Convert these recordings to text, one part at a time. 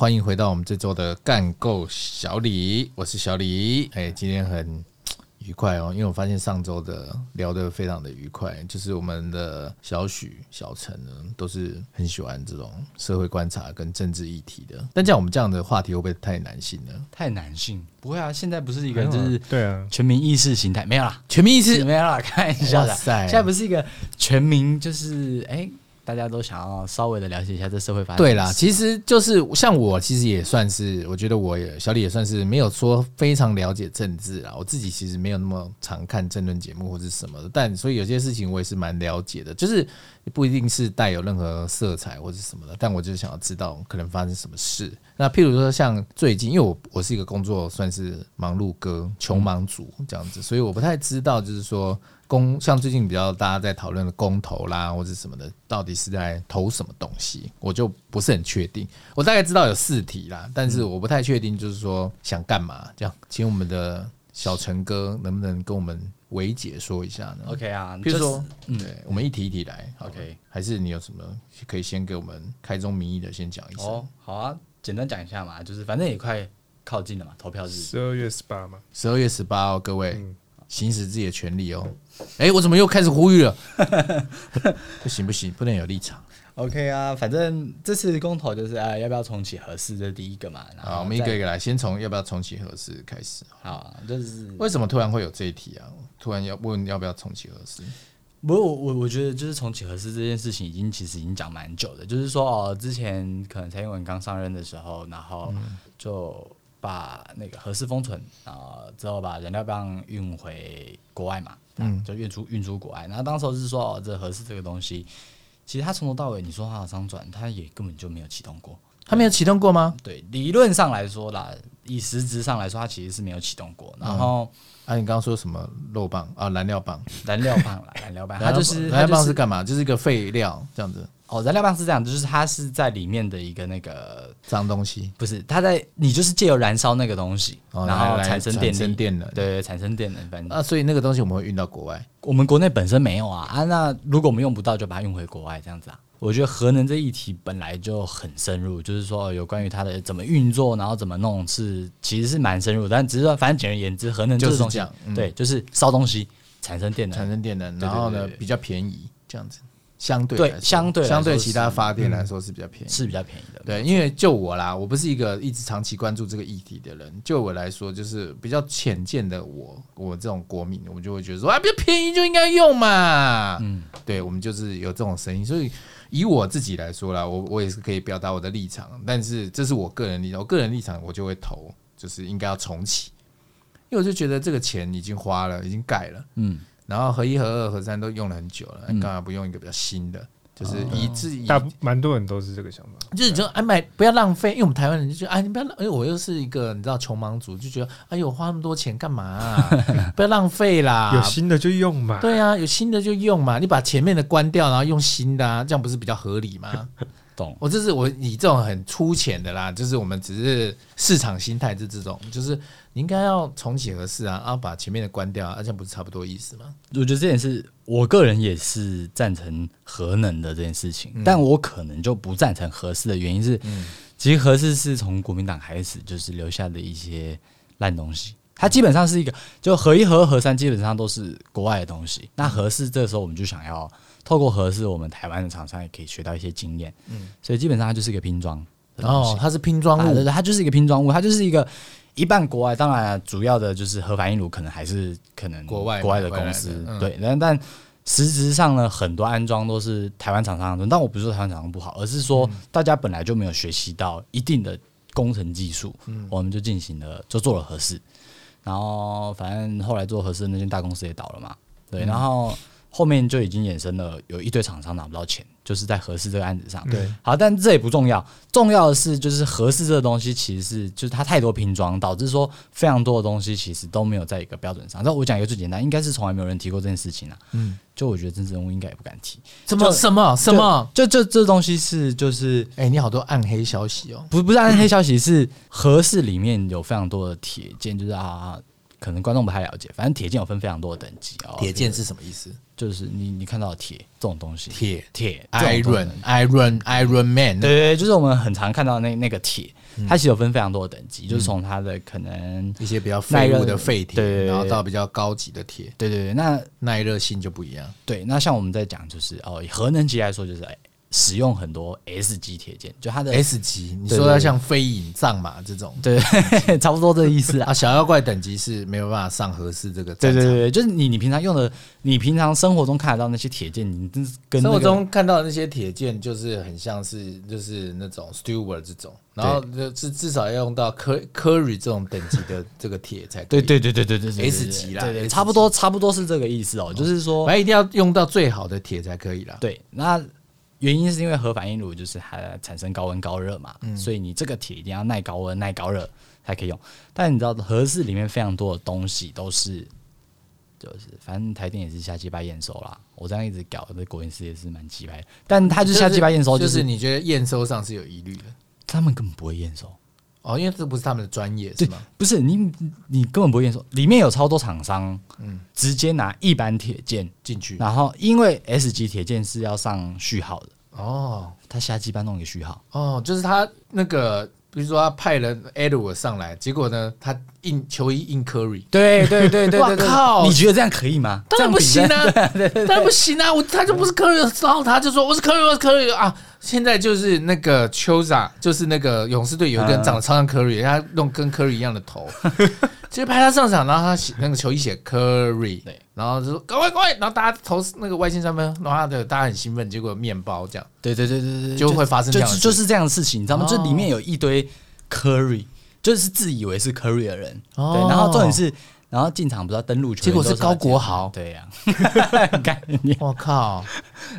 欢迎回到我们这周的干够小李，我是小李。哎，今天很愉快哦，因为我发现上周的聊得非常的愉快，就是我们的小许、小陈呢，都是很喜欢这种社会观察跟政治议题的。但像我们这样的话题，会不会太男性呢？太男性？不会啊，现在不是一个就是对啊，全民意识形态没有啦，全民意识没有啦，开玩笑的。现在不是一个全民，就是哎。大家都想要稍微的了解一下这社会发展。对啦，其实就是像我，其实也算是，我觉得我也小李也算是没有说非常了解政治啊。我自己其实没有那么常看政论节目或者什么的，但所以有些事情我也是蛮了解的，就是不一定是带有任何色彩或者什么的，但我就是想要知道可能发生什么事。那譬如说像最近，因为我我是一个工作算是忙碌哥、穷忙族这样子，所以我不太知道就是说。公像最近比较大家在讨论的公投啦，或者什么的，到底是在投什么东西，我就不是很确定。我大概知道有四题啦，但是我不太确定，就是说想干嘛这样。请我们的小陈哥能不能跟我们维解说一下呢？OK 啊，比如说，嗯，对，我们一题一题来。OK，还是你有什么可以先给我们开宗明义的先讲一下？哦，好啊，简单讲一下嘛，就是反正也快靠近了嘛，投票日十二月十八嘛，十二月十八哦，各位。嗯行使自己的权利哦！哎、欸，我怎么又开始呼吁了？不行不行，不能有立场。OK 啊，反正这次公投就是啊，要不要重启核四，这是第一个嘛。好，我们一个一个来，先从要不要重启核四开始。好，就是为什么突然会有这一题啊？突然要问要不要重启核四？不过我我我觉得就是重启核四这件事情，已经其实已经讲蛮久的。就是说哦，之前可能蔡英文刚上任的时候，然后就。把那个核四封存，然后之后把燃料棒运回国外嘛，嗯，就运出运出国外。然后当时是说，哦，这核四这个东西，其实它从头到尾，你说它有商转，它也根本就没有启动过。它没有启动过吗？对，理论上来说啦，以实质上来说，它其实是没有启动过。然后，嗯、啊，你刚刚说什么漏棒啊？燃料棒，燃料棒啦，燃料棒，它就是燃料棒是干嘛？就是一个废料这样子。哦，燃料棒是这样，就是它是在里面的一个那个脏东西，不是它在你就是借由燃烧那个东西，哦、然后产生电，产生电能，对，产生电能。反正啊，所以那个东西我们会运到国外，我们国内本身没有啊啊，那如果我们用不到，就把它运回国外这样子啊。我觉得核能这议题本来就很深入，就是说有关于它的怎么运作，然后怎么弄是其实是蛮深入，但只是说反正简而言之，核能就是这样，嗯、对，就是烧东西产生电能，产生电能，然后呢，比较便宜这样子。相对对，相对相对其他发电来说是比较便宜，是比较便宜的。对，因为就我啦，我不是一个一直长期关注这个议题的人。就我来说，就是比较浅见的我，我这种国民，我们就会觉得说啊，比较便宜就应该用嘛。嗯，对，我们就是有这种声音。所以以我自己来说啦，我我也是可以表达我的立场，但是这是我个人立场，我个人立场我就会投，就是应该要重启，因为我就觉得这个钱已经花了，已经盖了。嗯。然后合一、合二、合三都用了很久了，干嘛不用一个比较新的？嗯、就是以自己，大蛮多人都是这个想法，就是就哎买不要浪费，因为我们台湾人就觉得哎你不要，哎我又是一个你知道穷忙族，就觉得哎呦花那么多钱干嘛、啊？不要浪费啦，有新的就用嘛。对啊，有新的就用嘛，你把前面的关掉，然后用新的、啊，这样不是比较合理吗？懂？我这是我以这种很粗浅的啦，就是我们只是市场心态，就这种就是。你应该要重启合适啊，然后把前面的关掉，啊，这样不是差不多意思吗？我觉得这件事，我个人也是赞成核能的这件事情，嗯、但我可能就不赞成合适的原因是，嗯、其实合适是从国民党开始就是留下的一些烂东西，它基本上是一个，就核一、核二、核三基本上都是国外的东西，那合适这时候我们就想要透过合适，我们台湾的厂商也可以学到一些经验，嗯，所以基本上它就是一个拼装，哦，它是拼装物，它就是一个拼装物，它就是一个。一半国外，当然主要的就是核反应炉，可能还是可能国外国外的公司对，但但实质上呢，很多安装都是台湾厂商安装。但我不是说台湾厂商不好，而是说大家本来就没有学习到一定的工程技术，我们就进行了就做了核四，然后反正后来做核四的那间大公司也倒了嘛，对，然后后面就已经衍生了有一堆厂商拿不到钱。就是在合适这个案子上，对，好，但这也不重要，重要的是就是合适这个东西其实是就是它太多拼装，导致说非常多的东西其实都没有在一个标准上。那我讲一个最简单，应该是从来没有人提过这件事情啊。嗯，就我觉得政治人物应该也不敢提。什么什么什么？就就这东西是就是，哎，你好多暗黑消息哦。不不是暗黑消息，是合适里面有非常多的铁件，就是啊。可能观众不太了解，反正铁剑有分非常多的等级哦。铁剑是什么意思？就是你你看到铁这种东西，铁铁，Iron Iron Iron Man，对对，就是我们很常看到那那个铁。它其实有分非常多的等级，就是从它的可能一些比较废物的废铁，然后到比较高级的铁，对对对，那耐热性就不一样。对，那像我们在讲就是哦，以核能级来说就是哎。使用很多 S 级铁件，就它的 S 级，你说要像飞影藏马这种，对，差不多这个意思啊。小妖怪等级是没有办法上合适这个，对对对，就是你你平常用的，你平常生活中看得到那些铁件，你跟生活中看到的那些铁件，就是很像是就是那种 Stewart 这种，然后至至少要用到 Curry 这种等级的这个铁才对对对对对对 S 级啦，对，差不多差不多是这个意思哦，就是说，反正一定要用到最好的铁才可以啦。对，那。原因是因为核反应炉就是它产生高温高热嘛，嗯、所以你这个铁一定要耐高温耐高热才可以用。但你知道核四里面非常多的东西都是，就是反正台电也是下鸡巴验收啦。我这样一直搞，这国营事业是蛮鸡掰的。但他就下鸡巴验收，就是你觉得验收上是有疑虑的？他们根本不会验收哦，因为这不是他们的专业，是吗？不是你你根本不会验收，里面有超多厂商，嗯，直接拿一般铁件进去，然后因为 S 级铁件是要上序号的。哦，他瞎鸡巴弄一个序号哦，就是他那个，比如说他派了 Edward 上来，结果呢，他印球衣印 Curry，对对对对，我靠，你觉得这样可以吗？当然不行啊，当然不行啊，我他就不是 Curry，然后他就说我是 Curry，我是 Curry 啊，现在就是那个 Choza，就是那个勇士队有一个人长得超像 Curry，他弄跟 Curry 一样的头。直接派他上场，然后他写那个球衣写 Curry，对，然后就说赶快赶快，然后大家投那个外线三分，然后的大家很兴奋，结果面包这样，对对对对对，就会发生这样，就是这样的事情，你知道吗？这里面有一堆 Curry，就是自以为是 Curry 的人，对，然后重点是，然后进场不知道登录球，结果是高国豪，对呀，我靠，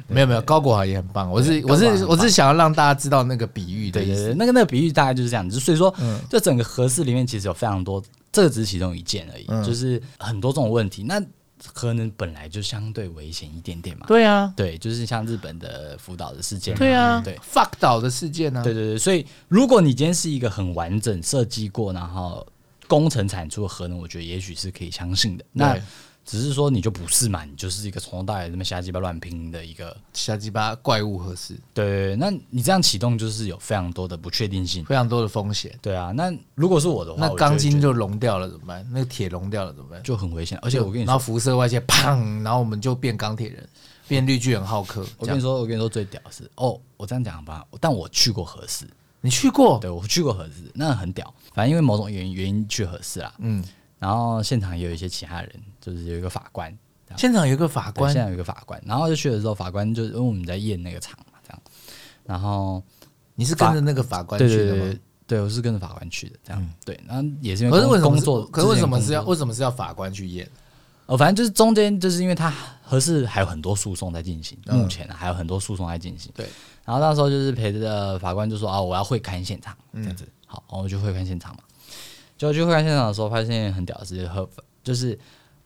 没有没有，高国豪也很棒，我是我是我是想要让大家知道那个比喻的意思，那个那个比喻大概就是这样子，所以说，这整个合适里面其实有非常多。这个只是其中一件而已，嗯、就是很多这种问题。那核能本来就相对危险一点点嘛。对啊，对，就是像日本的福岛的事件。对啊，对，fuck 岛的事件呢、啊？对对对，所以如果你今天是一个很完整设计过，然后工程产出的核能，我觉得也许是可以相信的。那只是说你就不是嘛，你就是一个从头到尾这么瞎鸡巴乱拼的一个瞎鸡巴怪物合适。对，那你这样启动就是有非常多的不确定性，非常多的风险。对啊，那如果是我的话，那钢筋就熔掉了怎么办？那个铁熔掉了怎么办？就很危险。而且我跟你说，然后辐射外界，砰，然后我们就变钢铁人，变绿巨人浩克。我跟你说，我跟你说最屌的是哦，我这样讲吧，但我去过合适，你去过？对，我去过合适，那很屌。反正因为某种原因原因去合适啦，嗯，然后现场也有一些其他人，就是有一个法官。现场有一个法官，现场有一个法官，然后就去的时候，法官就因为我们在验那个场嘛，这样，然后你是跟着那个法官去的吗？对，我是跟着法官去的，这样，嗯、对，然后也是因为工作，可是为什么是要为什么是要法官去验？哦，反正就是中间就是因为他合适还有很多诉讼在进行，目前还有很多诉讼在进行，对，然后那时候就是陪着法官就说啊，我要会勘现场，这样子，嗯、好，我就会勘现场嘛，就去会勘现场的时候，发现很屌的是核，就是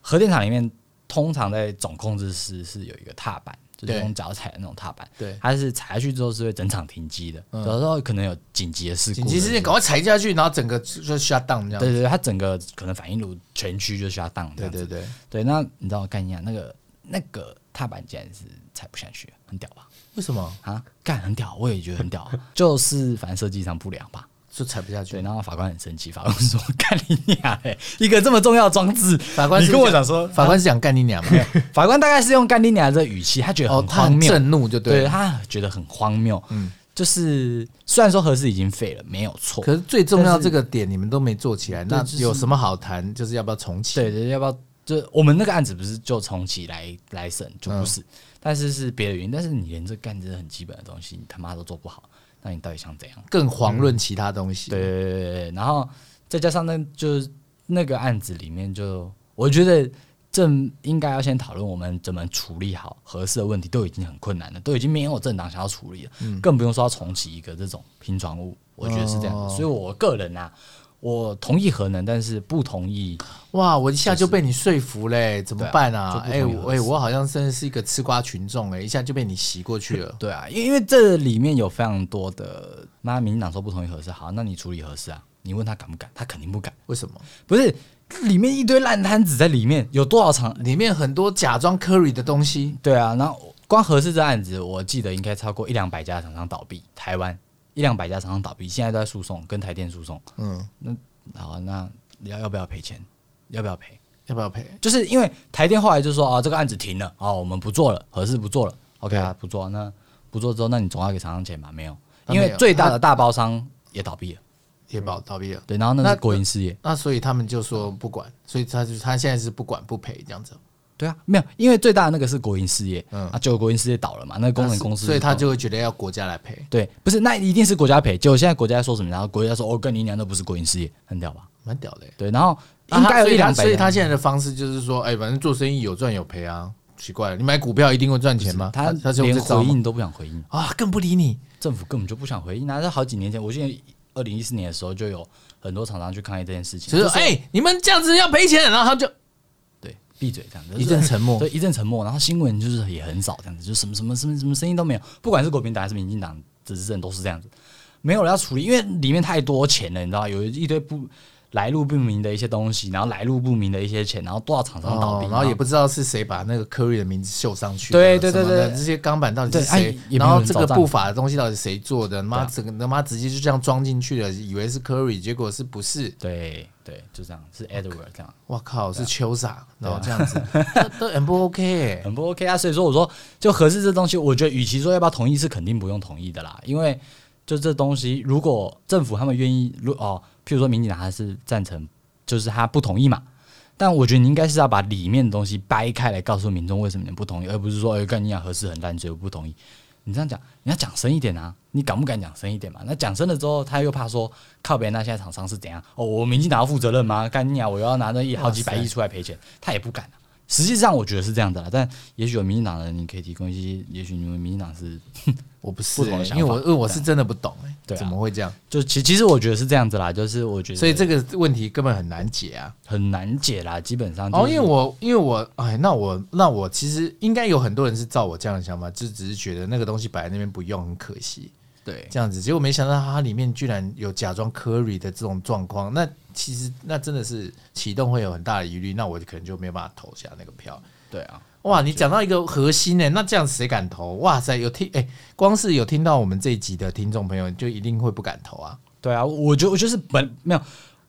核电厂里面。通常在总控制室是有一个踏板，就是用脚踩的那种踏板。对，它是踩下去之后是会整场停机的。有时候可能有紧急的事故，紧急事件赶快踩下去，然后整个就 shut down 这样。对对对，它整个可能反应炉全区就 shut down。对对对对，那你知道我干一下那个那个踏板竟然是踩不下去，很屌吧？为什么啊？干很屌，我也觉得很屌，就是反正设计上不良吧。就踩不下去，对，然后法官很生气，法官说：“干你娘！哎，一个这么重要的装置，法官你跟我讲说，法官是讲干你娘吗？法官大概是用干你娘这个语气，他觉得很荒谬，震怒就对，对他觉得很荒谬。嗯，就是虽然说核四已经废了，没有错，可是最重要这个点你们都没做起来，那有什么好谈？就是要不要重启？对对，要不要？就我们那个案子不是就重启来来审，就不是，但是是别的原因。但是你连这干这很基本的东西，你他妈都做不好。”那你到底想怎样？更遑论其他东西。对对对对，然后再加上那，就是那个案子里面，就我觉得正应该要先讨论我们怎么处理好合适的问题，都已经很困难了，都已经没有政党想要处理了，嗯、更不用说要重启一个这种拼装物。我觉得是这样子，哦、所以我个人啊。我同意核能，但是不同意。哇！我一下就被你说服嘞，怎么办啊？哎，哎，我好像真的是一个吃瓜群众哎，一下就被你洗过去了。对啊，因为因为这里面有非常多的，那民进党说不同意核适，好，那你处理核适啊？你问他敢不敢？他肯定不敢。为什么？不是里面一堆烂摊子在里面，有多少场？里面很多假装 Curry 的东西。对啊，然后光合适这案子，我记得应该超过一两百家厂商倒闭，台湾。一两百家厂商倒闭，现在都在诉讼，跟台电诉讼。嗯，那好，那要要不要赔钱？要不要赔？要不要赔？就是因为台电后来就说啊，这个案子停了，啊，我们不做了，合适不做了。OK 啊，不做，那不做之后，那你总要给厂商钱吧？没有，因为最大的大包商也倒闭了，也倒倒闭了。对，然后那是国营事业，那所以他们就说不管，所以他就他现在是不管不赔这样子。对啊，没有，因为最大的那个是国营事业，嗯，啊，结果国营事业倒了嘛，那个工程公司，所以他就会觉得要国家来赔。对，不是，那一定是国家赔。结果现在国家在说什么？然后国家说，哦，跟你娘都不是国营事业，很屌吧？蛮屌的。对，然后应该有一两百，所以他现在的方式就是说，哎，反正做生意有赚有赔啊。奇怪了，你买股票一定会赚钱吗？他他连回应都不想回应啊，更不理你。政府根本就不想回应。那是好几年前，我记得二零一四年的时候就有很多厂商去抗议这件事情，就是哎，你们这样子要赔钱，然后他就。闭嘴，这样子一阵沉默，对，一阵沉默。然后新闻就是也很少，这样子，就什么什么什么什么声音都没有。不管是国民党还是民进党执政，都是这样子，没有人要处理，因为里面太多钱了，你知道，有一堆不。来路不明的一些东西，然后来路不明的一些钱，然后多少厂商倒闭，然后也不知道是谁把那个科瑞的名字绣上去。对对对对，这些钢板到底是谁？然后这个不法的东西到底是谁做的？妈，整个他妈直接就这样装进去了，以为是科瑞，结果是不是？对对，就这样，是 Edward 这样。我靠，是秋傻，然后这样子都很不 OK，很不 OK 啊！所以说，我说就合适这东西，我觉得与其说要不要同意，是肯定不用同意的啦，因为就这东西，如果政府他们愿意，如哦，譬如说民进党还是赞成。就是他不同意嘛，但我觉得你应该是要把里面的东西掰开来，告诉民众为什么你不同意，而不是说，哎，跟你讲合适很烂，所以我不同意。你这样讲，你要讲深一点啊，你敢不敢讲深一点嘛？那讲深了之后，他又怕说靠别人，那些厂商是怎样？哦，我民进党要负责任吗？干你啊，我要拿那一好几百亿出来赔钱，他也不敢啊。实际上，我觉得是这样的啦，但也许有民进党的人，你可以提供一些，也许你们民进党是。我不是、欸，因为我因为我是真的不懂哎、欸，对、啊，怎么会这样？就其其实我觉得是这样子啦，就是我觉得，所以这个问题根本很难解啊，很难解啦，基本上、就是。哦，因为我因为我哎，那我那我其实应该有很多人是照我这样的想法，就只是觉得那个东西摆在那边不用很可惜，对，这样子。结果没想到它里面居然有假装 Curry 的这种状况，那其实那真的是启动会有很大的疑虑，那我可能就没有办法投下那个票，对啊。哇，你讲到一个核心呢、欸，那这样谁敢投？哇塞，有听哎、欸，光是有听到我们这一集的听众朋友，就一定会不敢投啊。对啊，我觉得我就是本没有，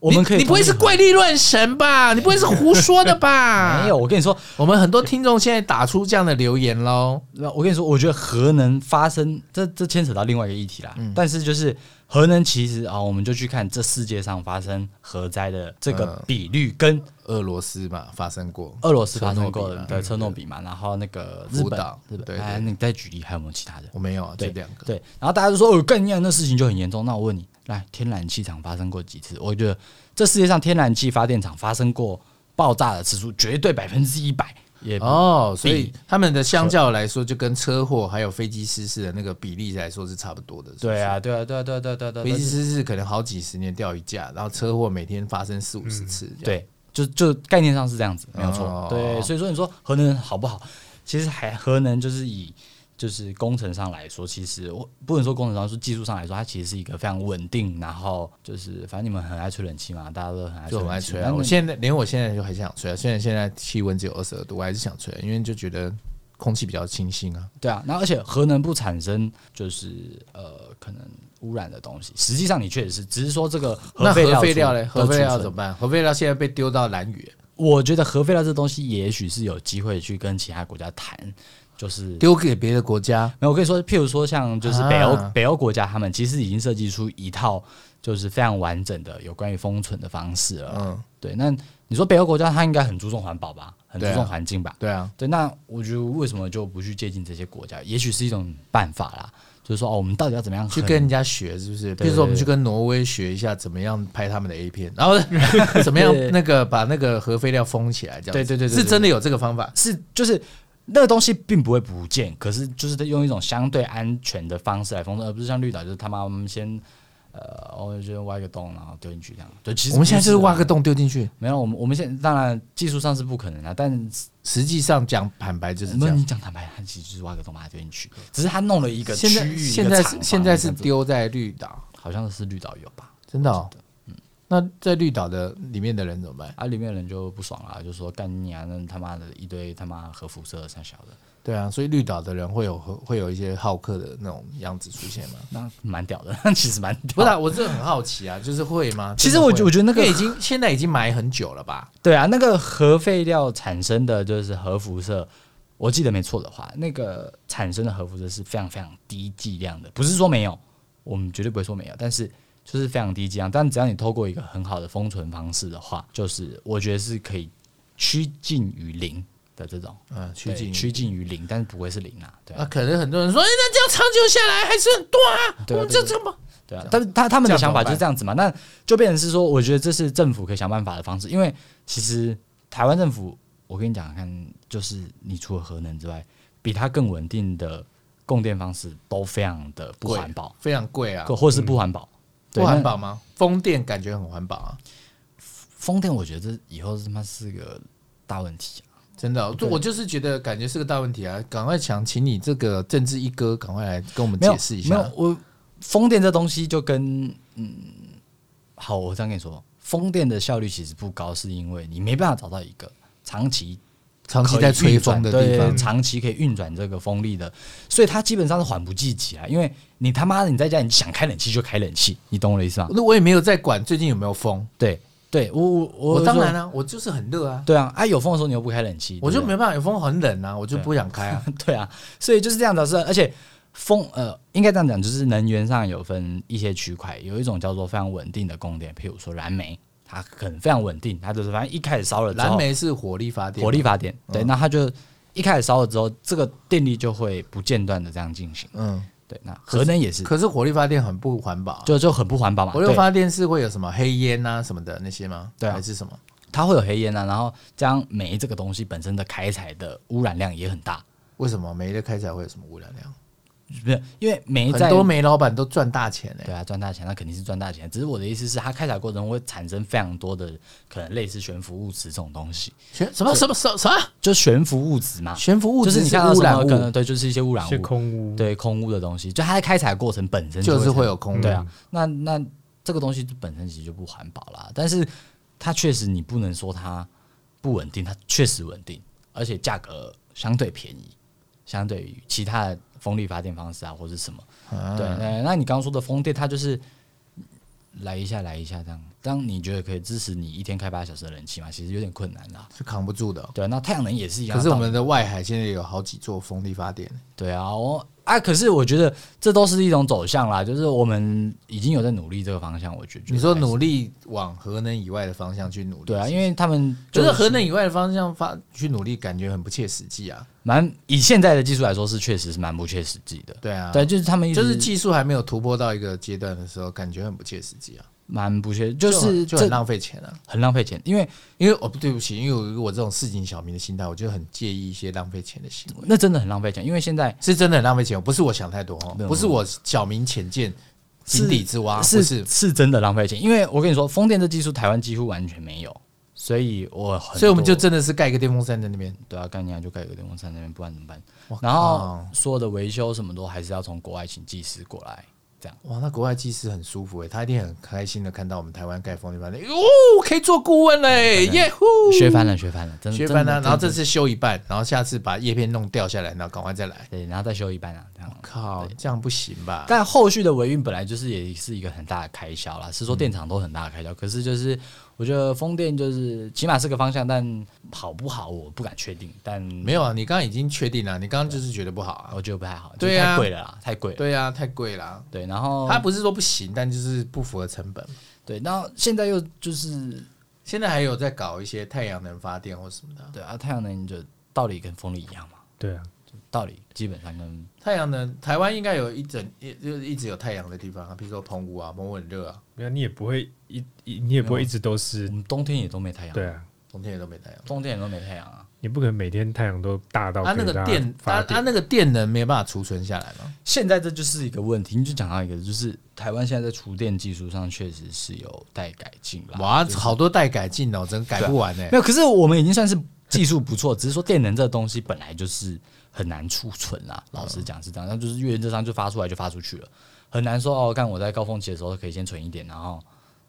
我们可以，你不会是怪力乱神吧？你不会是胡说的吧？没有，我跟你说，我们很多听众现在打出这样的留言喽。那我跟你说，我觉得核能发生，这这牵扯到另外一个议题啦。嗯、但是就是。核能其实啊，我们就去看这世界上发生核灾的这个比率，跟俄罗斯嘛发生过，俄罗斯发生过的车诺比嘛，然后那个日本，日本，对，哎，你再举例还有没有其他的？我没有啊，这两个。对，然后大家就说哦，更严，那事情就很严重。那我问你，来，天然气厂发生过几次？我觉得这世界上天然气发电厂发生过爆炸的次数，绝对百分之一百。也哦，所以他们的相较来说，就跟车祸还有飞机失事的那个比例来说是差不多的。对啊，对啊，对啊，对啊，对啊，对啊。飞机失事可能好几十年掉一架，然后车祸每天发生四五十次。对，就就概念上是这样子，没有错。对，所以说你说核能好不好？其实还核能就是以。就是工程上来说，其实我不能说工程上说技术上来说，它其实是一个非常稳定。然后就是，反正你们很爱吹冷气嘛，大家都很爱吹，很爱吹啊。我现在连我现在就很想吹啊，虽然现在气温只有二十二度，我还是想吹，因为就觉得空气比较清新啊。对啊，那而且核能不产生就是呃可能污染的东西。实际上你确实是，只是说这个核废料嘞，核废料怎么办？核废料现在被丢到蓝屿，我觉得核废料这东西也许是有机会去跟其他国家谈。就是丢给别的国家，没有，我可以说，譬如说像就是北欧、啊、北欧国家，他们其实已经设计出一套就是非常完整的有关于封存的方式了。嗯，对。那你说北欧国家，他应该很注重环保吧，很注重环境吧？对啊，对。那我觉得为什么就不去接近这些国家？也许是一种办法啦。就是说，哦，我们到底要怎么样去跟人家学？是不是？比如说，我们去跟挪威学一下，怎么样拍他们的 A 片，然后 怎么样那个把那个核废料封起来？这样对对对，是真的有这个方法？是就是。那个东西并不会不见，可是就是用一种相对安全的方式来封存，而不是像绿岛，就是他妈我们先呃，我们先挖一个洞，然后丢进去这样。对，其实我们现在就是挖个洞丢进去，没有，我们我们现在当然技术上是不可能的，但实际上讲坦白就是这样。你讲坦白，他其实就是挖个洞把它丢进去，只是他弄了一个区域。现在现在是现在是丢在绿岛，好像是绿岛有吧？真的哦。那在绿岛的里面的人怎么办？啊，里面的人就不爽了，就说干你啊，那他妈的一堆他妈核辐射三小的。对啊，所以绿岛的人会有会有一些好客的那种样子出现吗？那蛮屌的，其实蛮屌的。不是、啊，我真的很好奇啊，就是会吗？其实我觉我觉得那个已经现在已经埋很久了吧？对啊，那个核废料产生的就是核辐射，我记得没错的话，那个产生的核辐射是非常非常低剂量的，不是说没有，我们绝对不会说没有，但是就是非常低剂量。但只要你透过一个很好的封存方式的话，就是我觉得是可以趋近于零。的这种，嗯，趋近趋近于零，但是不会是零啊。对啊，可能很多人说，哎，那这样长久下来还是很多啊。对啊，这这么，对啊。但是他他们的想法就是这样子嘛，那就变成是说，我觉得这是政府可以想办法的方式，因为其实台湾政府，我跟你讲看，就是你除了核能之外，比它更稳定的供电方式都非常的不环保，非常贵啊，或是不环保，不环保吗？风电感觉很环保啊，风电我觉得这以后他妈是个大问题啊。真的，就我就是觉得感觉是个大问题啊！赶快想请你这个政治一哥，赶快来跟我们解释一下。没有，我风电这东西就跟嗯，好，我这样跟你说，风电的效率其实不高，是因为你没办法找到一个长期长期在吹风的地方，长期可以运转这个风力的，所以它基本上是缓不济急啊。因为你他妈的你在家，你想开冷气就开冷气，你懂我的意思吗？那我也没有在管最近有没有风，对。对我我我，当然了、啊，我就是很热啊。对啊，啊有风的时候你又不开冷气，我就没办法。有风很冷啊，我就不想开啊。对啊，所以就是这样子是，而且风呃，应该这样讲，就是能源上有分一些区块，有一种叫做非常稳定的供电，譬如说燃煤，它很非常稳定，它就是反正一开始烧了之后，燃煤是火力发电，火力发电，对，嗯、那它就一开始烧了之后，这个电力就会不间断的这样进行，嗯。对，那核能也是，可是火力发电很不环保，就就很不环保嘛。火力发电是会有什么黑烟啊什么的那些吗？对，还是什么？它会有黑烟啊，然后这样煤这个东西本身的开采的污染量也很大。为什么煤的开采会有什么污染量？不是因为煤在很多煤老板都赚大钱哎、欸，对啊，赚大钱，那肯定是赚大钱。只是我的意思是，它开采过程中会产生非常多的可能类似悬浮物质这种东西。悬什么什么什么？就悬浮物质嘛？悬浮物质就是你看到什么可能对，就是一些污染物、空污，对空污的东西。就它在开采过程本身就是会有空污，对啊。那那这个东西本身其实就不环保啦。但是它确实你不能说它不稳定，它确实稳定，而且价格相对便宜，相对于其他的。风力发电方式啊，或者什么？啊、对，那那你刚刚说的风电，它就是来一下来一下这样。当你觉得可以支持你一天开八小时的冷气嘛？其实有点困难啦，是扛不住的。对，那太阳能也是一样。可是我们的外海现在有好几座风力发电。对啊，我。啊，可是我觉得这都是一种走向啦，就是我们已经有在努力这个方向。我觉得你说努力往核能以外的方向去努力，对啊，因为他们就是核能以外的方向发去努力，感觉很不切实际啊。蛮以现在的技术来说，是确实是蛮不切实际的。对啊，对，就是他们就是技术还没有突破到一个阶段的时候，感觉很不切实际啊。蛮不屑，就是就很浪费钱了，很浪费钱。因为因为哦，对不起，因为我这种市井小民的心态，我就很介意一些浪费钱的行为。那真的很浪费钱，因为现在是真的很浪费钱，不是我想太多哦，不是我小民浅见、井底之蛙，是是是真的浪费钱。因为我跟你说，风电这技术台湾几乎完全没有，所以我所以我们就真的是盖一个电风扇在那边，对啊，干你啊，就盖一个电风扇在那边，不然怎么办？然后所有的维修什么都还是要从国外请技师过来。哇，那国外技师很舒服诶，他一定很开心的看到我们台湾盖风力发电，哦，可以做顾问嘞，耶呼，学翻了，学翻了，真的学翻了。然后这次修一半，然后下次把叶片弄掉下来，然后赶快再来，对，然后再修一半啊，这样。靠，这样不行吧？但后续的维运本来就是也是一个很大的开销啦，是说电厂都很大的开销，可是就是。我觉得风电就是起码是个方向，但好不好我不敢确定。但没有啊，你刚刚已经确定了，你刚刚就是觉得不好啊，我觉得不太好，对啊，太贵了啦，太贵。对啊，太贵了。对，然后它不是说不行，但就是不符合成本。对，然后现在又就是现在还有在搞一些太阳能发电或什么的。对啊，太阳能就道理跟风力一样嘛。对啊。道理基本上跟太阳能，台湾应该有一整一，就是一直有太阳的地方啊，比如说澎湖啊，澎湖很热啊。没有，你也不会一一，你也不会一直都是，冬天也都没太阳。对啊，冬天也都没太阳，冬天也都没太阳啊。你不可能每天太阳都大到它那个电，它它那个电能没有办法储存下来吗？现在这就是一个问题。你就讲到一个，就是台湾现在在储电技术上确实是有待改进了。哇，好多待改进哦，真改不完哎。没有，可是我们已经算是技术不错，只是说电能这个东西本来就是。很难储存啦，老实讲是这样，那就是原则上就发出来就发出去了，很难说哦。看我在高峰期的时候可以先存一点，然后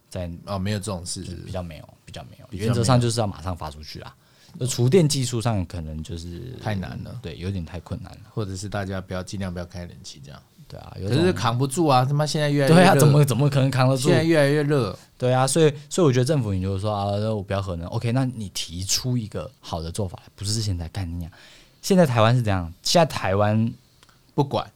在哦，没有这种事，比较没有，比较没有。原则上就是要马上发出去啊。那厨电技术上可能就是太难了，对，有点太困难了，或者是大家不要尽量不要开冷气这样。对啊，可是扛不住啊！他妈现在越来越热，对啊，怎么怎么可能扛得住？现在越来越热，对啊，所以所以我觉得政府，你就是说啊，我不要核能，OK？那你提出一个好的做法，不是现在干你讲。现在台湾是这样，现在台湾不管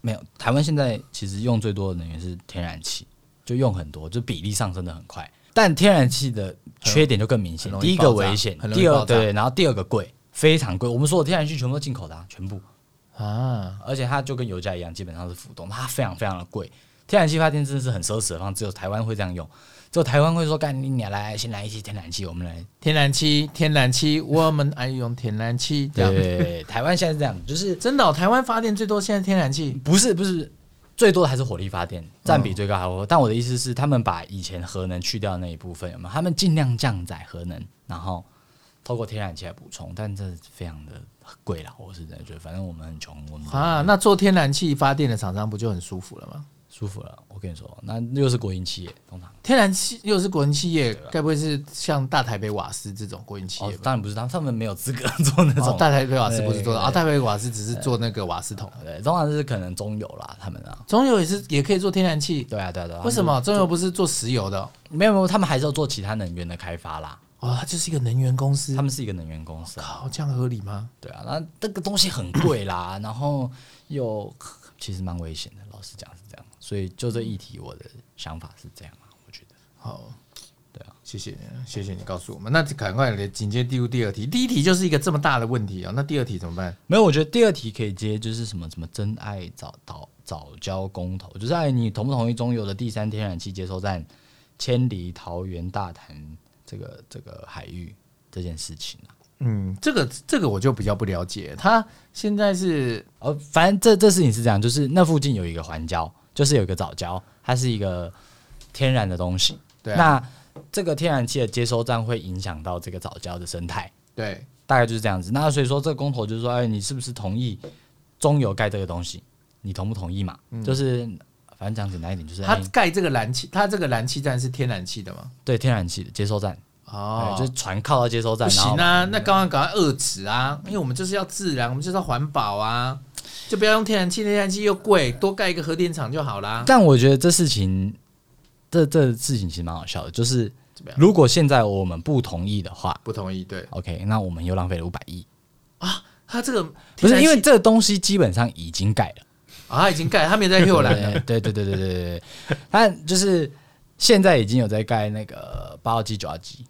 没有，台湾现在其实用最多的能源是天然气，就用很多，就比例上升的很快。但天然气的缺点就更明显，第一个危险，第二对，然后第二个贵，非常贵。我们说的天然气全部都进口的啊，全部。啊！而且它就跟油价一样，基本上是浮动，它非常非常的贵。天然气发电真的是很奢侈的方式，只有台湾会这样用，只有台湾会说：“干你娘来，先来一些天然气，我们来天然气，天然气，我们爱用天然气。”对，台湾现在是这样，就是真的、哦，台湾发电最多现在天然气不是不是最多的还是火力发电占比最高，但我的意思是，他们把以前核能去掉那一部分，有没有？他们尽量降载核能，然后透过天然气来补充，但这非常的。贵了，我是这样觉得。反正我们很穷，我们啊，那做天然气发电的厂商不就很舒服了吗？舒服了，我跟你说，那又是国营企业，通常天然气又是国营企业，该不会是像大台北瓦斯这种国营企业、哦？当然不是，他们他们没有资格 做那种。哦、大台北瓦斯不是做大台北瓦斯只是做那个瓦斯桶。对，通常是可能中油啦，他们啊，中油也是也可以做天然气。对啊，对啊，对啊。为什么中油不是做石油的？没有没有，他们还是要做其他能源的开发啦。哦，它就是一个能源公司，他们是一个能源公司。靠，这样合理吗？对啊，那这个东西很贵啦，然后又其实蛮危险的。老实讲是这样，所以就这议题，我的想法是这样啊。我觉得好，对啊，谢谢你，谢谢你告诉我们。那赶快来紧接进入第二题。第一题就是一个这么大的问题啊，那第二题怎么办？没有，我觉得第二题可以接，就是什么什么真爱早早早交公投，就是爱你同不同意中油的第三天然气接收站迁离桃园大潭这个这个海域。这件事情啊，嗯，这个这个我就比较不了解。他现在是呃，反正这这事情是这样，就是那附近有一个环礁，就是有一个藻礁，它是一个天然的东西。对啊，那这个天然气的接收站会影响到这个藻礁的生态。对，大概就是这样子。那所以说，这个公投就是说，哎，你是不是同意中油盖这个东西？你同不同意嘛？嗯，就是反正讲简单一点，就是他盖这个燃气，他这个燃气站是天然气的吗？对，天然气的接收站。哦，就是船靠到接收站，不行啊！那刚刚赶快遏制啊，因为我们就是要自然，我们就是要环保啊，就不要用天然气，天然气又贵，多盖一个核电厂就好啦。但我觉得这事情，这这事情其实蛮好笑的，就是如果现在我们不同意的话，不同意，对，OK，那我们又浪费了五百亿啊！他这个不是因为这个东西基本上已经盖了啊，已经盖，他没在又来了，对对对对对对，但就是现在已经有在盖那个八号机、九号机。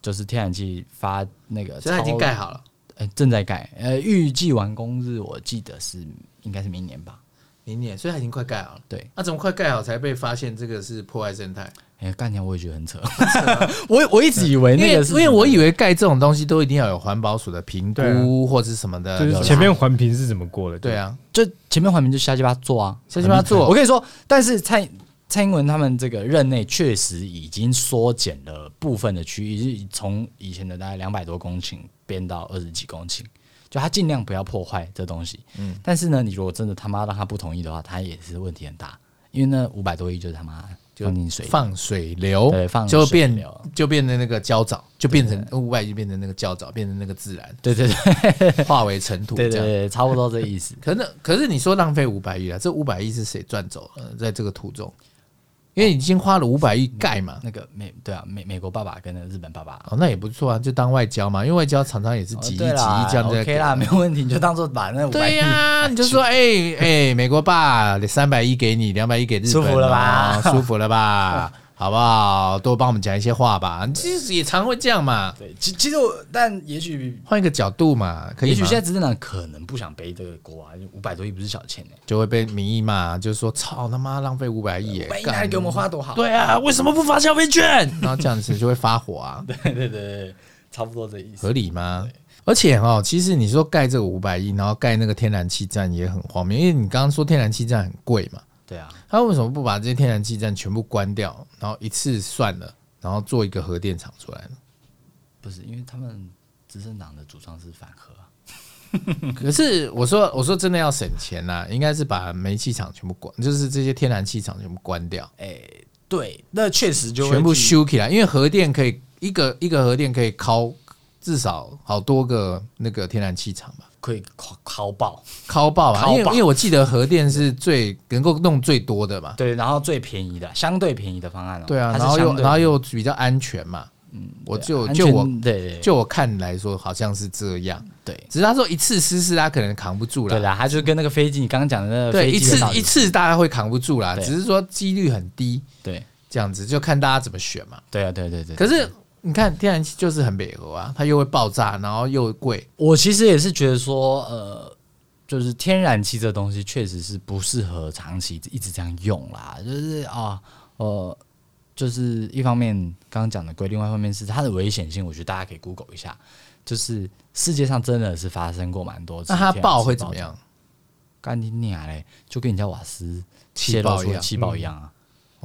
就是天然气发那个，现在已经盖好了，呃，正在盖，呃，预计完工日我记得是应该是明年吧，明年，所以它已经快盖好了。对，那怎么快盖好才被发现这个是破坏生态？哎，干掉我也觉得很扯，我我一直以为那个是，因为我以为盖这种东西都一定要有环保署的评估或者什么的，就是前面环评是怎么过的？对啊，就前面环评就瞎鸡巴做啊，瞎鸡巴做。我跟你说，但是蔡。蔡英文他们这个任内确实已经缩减了部分的区域，从以前的大概两百多公顷变到二十几公顷，就他尽量不要破坏这东西。嗯，但是呢，你如果真的他妈让他不同意的话，他也是问题很大，因为那五百多亿就是他妈就放进水放水流，对，放就变就变成那个焦藻，就变成五百就变成那个焦藻，变成那个自然，对对对，化为尘土，对对对，差不多这意思。可是可是你说浪费五百亿啊，这五百亿是谁赚走了？在这个途中？因为已经花了五百亿盖嘛，那个美对啊，美美国爸爸跟那个日本爸爸哦，那也不错啊，就当外交嘛，因为外交常常也是几亿几亿这样子，OK 啦，没问题，你就当做把那五百亿，对呀，你 就说哎哎，美国爸三百亿给你，两百亿给日本，舒服了吧？舒服了吧？好不好？多帮我们讲一些话吧。其实也常会这样嘛。对，其其实我，但也许换一个角度嘛，可以。也许现在执政党可能不想背这个锅啊，五百多亿不是小钱呢，就会被民意骂，就是说操他妈浪费五百亿，五百亿还给我们花多好？对啊，为什么不发消费券？然后这样子就会发火啊。对对对，差不多这意思。合理吗？而且哦，其实你说盖这个五百亿，然后盖那个天然气站也很荒谬，因为你刚刚说天然气站很贵嘛。对啊，他为什么不把这些天然气站全部关掉，然后一次算了，然后做一个核电厂出来呢？不是，因为他们执政党的主张是反核啊。可是我说，我说真的要省钱呐、啊，应该是把煤气厂全部关，就是这些天然气厂全部关掉。哎，对，那确实就全部修起来，因为核电可以一个一个核电可以靠至少好多个那个天然气厂吧。可以烤烤爆，烤爆啊！因为因为我记得核电是最能够弄最多的嘛，对，然后最便宜的，相对便宜的方案，对啊，然后又然后又比较安全嘛，嗯，我就就我对就我看来说好像是这样，对，只是他说一次失事他可能扛不住了，对啦，他就跟那个飞机你刚刚讲的那个飞机一次一次大家会扛不住啦，只是说几率很低，对，这样子就看大家怎么选嘛，对啊，对对对，可是。你看天然气就是很北欧啊，它又会爆炸，然后又贵。我其实也是觉得说，呃，就是天然气这东西确实是不适合长期一直这样用啦。就是啊，呃，就是一方面刚刚讲的贵，另外一方面是它的危险性，我觉得大家可以 Google 一下。就是世界上真的是发生过蛮多次，那它爆会怎么样？干你娘嘞，就跟人家瓦斯泄露出气爆一样啊。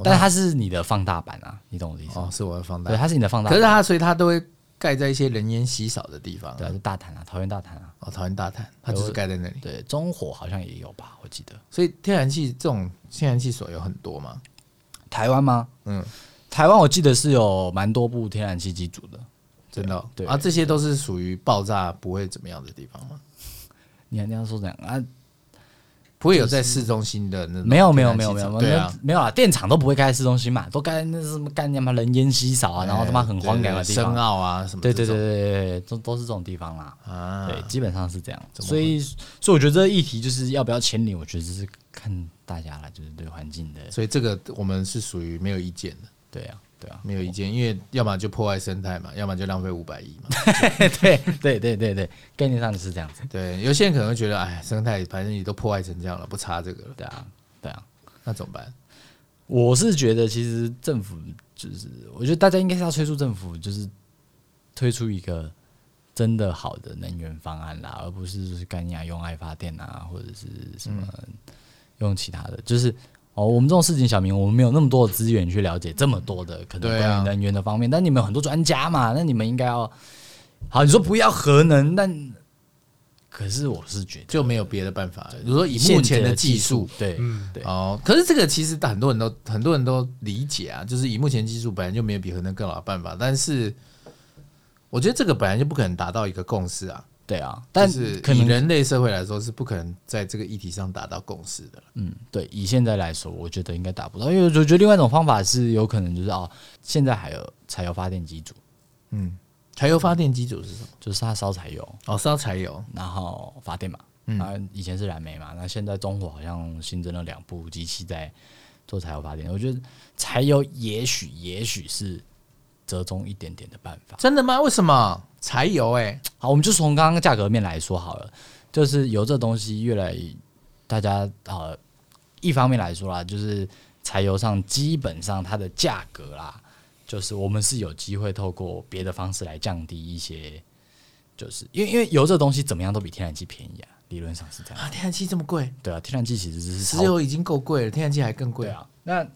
但是它是你的放大版啊，你懂我的意思吗？哦，是我的放大。对，它是你的放大版。可是它，所以它都会盖在一些人烟稀少的地方。对，是大潭啊，桃园大潭啊。哦，桃园大潭，它就是盖在那里。对，中火好像也有吧，我记得。所以天然气这种天然气所有很多吗？台湾吗？嗯，台湾我记得是有蛮多部天然气机组的，真的。对啊，这些都是属于爆炸不会怎么样的地方吗？你还这样说这样啊？不会有在市中心的那种，没有没有没有没有没有没有啊！电厂都不会开在市中心嘛，都盖在那什么干什么人烟稀少啊，然后他妈很荒凉的地方，深澳啊什么，对对对对对，都都是这种地方啦。啊，对，基本上是这样。所以所以我觉得这个议题就是要不要迁离，我觉得是看大家了，就是对环境的。所以这个我们是属于没有意见的。对啊。对啊，没有意见，因为要么就破坏生态嘛，要么就浪费五百亿嘛。对对对对对，概念上就是这样子。对，有些人可能会觉得，哎，生态反正你都破坏成这样了，不差这个了。对啊，对啊，那怎么办？我是觉得，其实政府就是，我觉得大家应该是要催促政府，就是推出一个真的好的能源方案啦，而不是就是干呀用爱发电啊，或者是什么用其他的，嗯、就是。哦，我们这种市井小民，我们没有那么多的资源去了解这么多的可能关于能源的方面。但你们有很多专家嘛，那你们应该要好。你说不要核能，但可是我是觉得就没有别的办法。比如说以目前的技术，对，对哦。可是这个其实很多人都很多人都理解啊，就是以目前技术本来就没有比核能更好的办法。但是我觉得这个本来就不可能达到一个共识啊。对啊，但是以人类社会来说，是不可能在这个议题上达到共识的。嗯，对，以现在来说，我觉得应该达不到，因为我觉得另外一种方法是有可能就是哦，现在还有柴油发电机组，嗯，柴油发电机组是什么？就是它烧柴油，哦，烧柴油，然后发电嘛。嗯，以前是燃煤嘛，那现在中火好像新增了两部机器在做柴油发电。我觉得柴油也许也许是折中一点点的办法。真的吗？为什么？柴油哎、欸，好，我们就从刚刚价格面来说好了，就是油这东西越来，大家呃，一方面来说啦，就是柴油上基本上它的价格啦，就是我们是有机会透过别的方式来降低一些，就是因为因为油这东西怎么样都比天然气便宜啊，理论上是这样。啊，天然气这么贵，对啊，天然气其实是石油已经够贵了，天然气还更贵。啊，那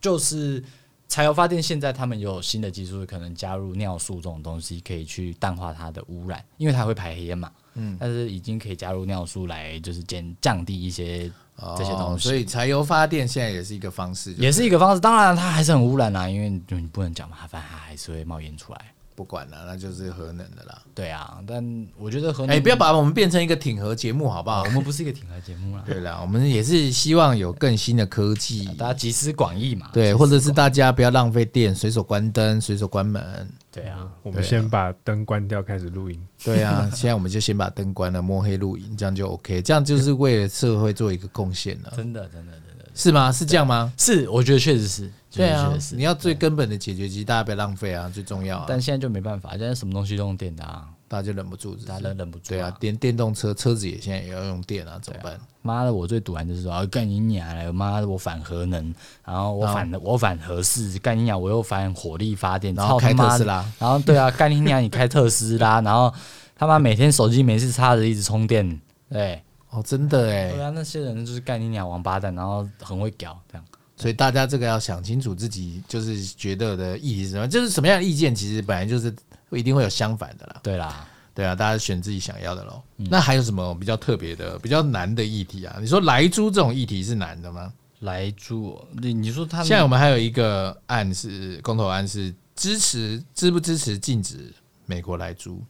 就是。柴油发电现在他们有新的技术，可能加入尿素这种东西，可以去淡化它的污染，因为它会排黑烟嘛。嗯，但是已经可以加入尿素来，就是减降低一些这些东西。哦，所以柴油发电现在也是一个方式，也是一个方式。当然，它还是很污染啊，因为你不能讲嘛，反正它还是会冒烟出来。不管了，那就是核能的啦。对啊，但我觉得核能，哎，不要把我们变成一个挺核节目，好不好？我们不是一个挺核节目啦。对啦，我们也是希望有更新的科技，大家集思广益嘛。对，或者是大家不要浪费电，随手关灯，随手关门。对啊，我们先把灯关掉，开始录音。对啊，现在我们就先把灯关了，摸黑录音，这样就 OK。这样就是为了社会做一个贡献了。真的，真的，真的，是吗？是这样吗？是，我觉得确实是。对啊，你要最根本的解决，其实大家不要浪费啊，最重要啊。但现在就没办法，现在什么东西都用电的啊，大家就忍不住，大家忍不住。对啊，电电动车车子也现在也要用电啊，怎么办？妈的，我最堵完就是说，干你娘嘞！妈的，我反核能，然后我反我反核四，干你娘，我又反火力发电，然后开特斯拉，然后对啊，干你娘，你开特斯拉，然后他妈每天手机没事插着一直充电，对，哦，真的哎，对啊，那些人就是干你娘王八蛋，然后很会搞这样。所以大家这个要想清楚自己就是觉得的意义是什么，就是什么样的意见，其实本来就是一定会有相反的啦。对啦，对啊，大家选自己想要的喽。嗯、那还有什么比较特别的、比较难的议题啊？你说来猪这种议题是难的吗？来猪，你你说他现在我们还有一个案是公投案，是支持支不支持禁止美国来猪？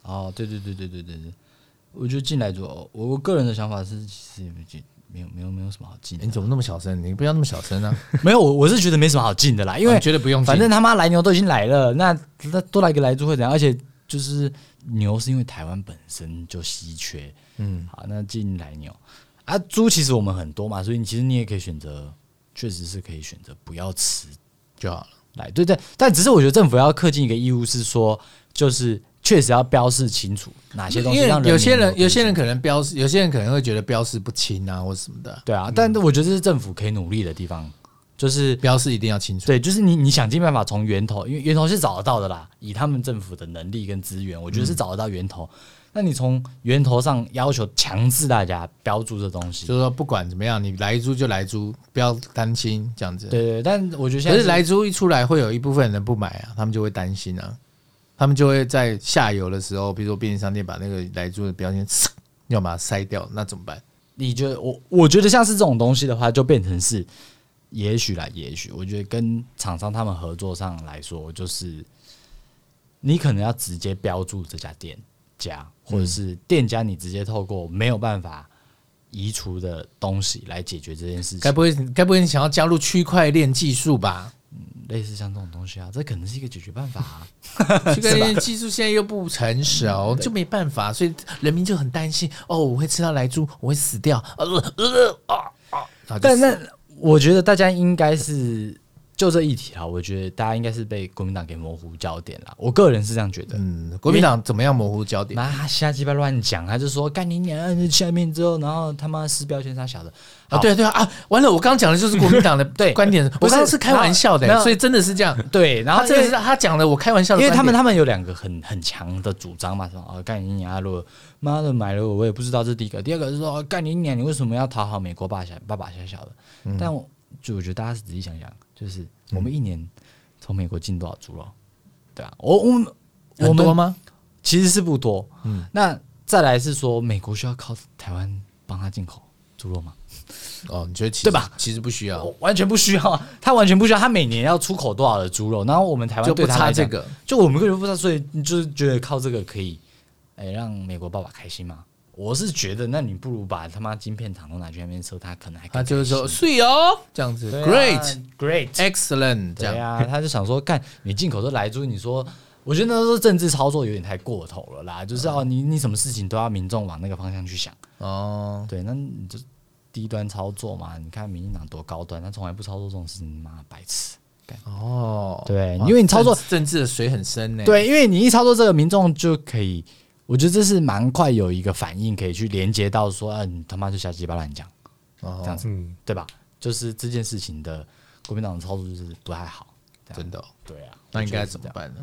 哦，对对对对对对对，我觉得进来之后，我个人的想法是，其实也没进，没有没有没有什么好进。你怎么那么小声？你不要那么小声啊！没有，我我是觉得没什么好进的啦，因为觉得不用，反正他妈来牛都已经来了，那那多来一个来猪会怎样？而且就是牛是因为台湾本身就稀缺，嗯，好，那进来牛。啊，猪其实我们很多嘛，所以你其实你也可以选择，确实是可以选择不要吃就好了。来，对对，但只是我觉得政府要恪尽一个义务，是说就是确实要标示清楚哪些东西。因为有些人有些人可能标示，有些人可能会觉得标示不清啊，或什么的。对啊，但我觉得这是政府可以努力的地方，就是标示一定要清楚。对，就是你你想尽办法从源头，因为源头是找得到的啦，以他们政府的能力跟资源，我觉得是找得到源头。嗯那你从源头上要求强制大家标注这东西，就是说不管怎么样，你来猪就来猪，不要担心这样子。对，对对，但我觉得现在可是来猪一出来，会有一部分人不买啊，他们就会担心啊，他们就会在下游的时候，比如说便利商店把那个来猪的标签要把它筛掉，那怎么办？你觉得我我觉得像是这种东西的话，就变成是也许啦，也许我觉得跟厂商他们合作上来说，就是你可能要直接标注这家店。家或者是店家，你直接透过没有办法移除的东西来解决这件事情。该不会，该不会你想要加入区块链技术吧？嗯，类似像这种东西啊，这可能是一个解决办法啊。区块链技术现在又不成熟，就没办法，所以人民就很担心哦，我会吃到来猪，我会死掉。呃呃啊啊！但那我觉得大家应该是。就这一题啊，我觉得大家应该是被国民党给模糊焦点了。我个人是这样觉得。嗯，国民党怎么样模糊焦点？那瞎鸡巴乱讲，他就说干你娘下面之后，然后他妈撕标签啥小的啊！对啊对啊啊！完了，我刚刚讲的就是国民党的 对观点，我刚刚是开玩笑的，所以真的是这样。对，然后这个是他讲的，我开玩笑的，因为他们他们有两个很很强的主张嘛，说啊干你娘，如果妈的买了我，我也不知道这是第一个，第二个是说干你娘，你为什么要讨好美国爸小爸爸小小的？但我就我觉得大家仔细想想。就是我们一年从美国进多少猪肉？对啊，我我们我们多吗？其实是不多。嗯，那再来是说，美国需要靠台湾帮他进口猪肉吗？哦，你觉得其实对吧？其实不需要，完全不需要。他完全不需要。他每年要出口多少的猪肉？然后我们台湾就不差这个，就我们个人不知道，所以你就是觉得靠这个可以，哎，让美国爸爸开心吗？我是觉得，那你不如把他妈晶片厂都拿去那边收，他可能还他就是说，是哦，这样子，great，great，excellent，这样。啊，他就想说，干你进口都来猪，你说，我觉得那时候政治操作有点太过头了啦，就是哦，你你什么事情都要民众往那个方向去想。哦，对，那你就低端操作嘛，你看民进党多高端，他从来不操作这种事情，妈白痴，哦，对，因为你操作政治的水很深呢，对，因为你一操作这个，民众就可以。我觉得这是蛮快有一个反应，可以去连接到说，啊，你他妈就瞎鸡巴乱讲，哦，这样子，嗯，对吧？就是这件事情的国民党的操作就是不太好，真的，对啊，那应该怎么办呢？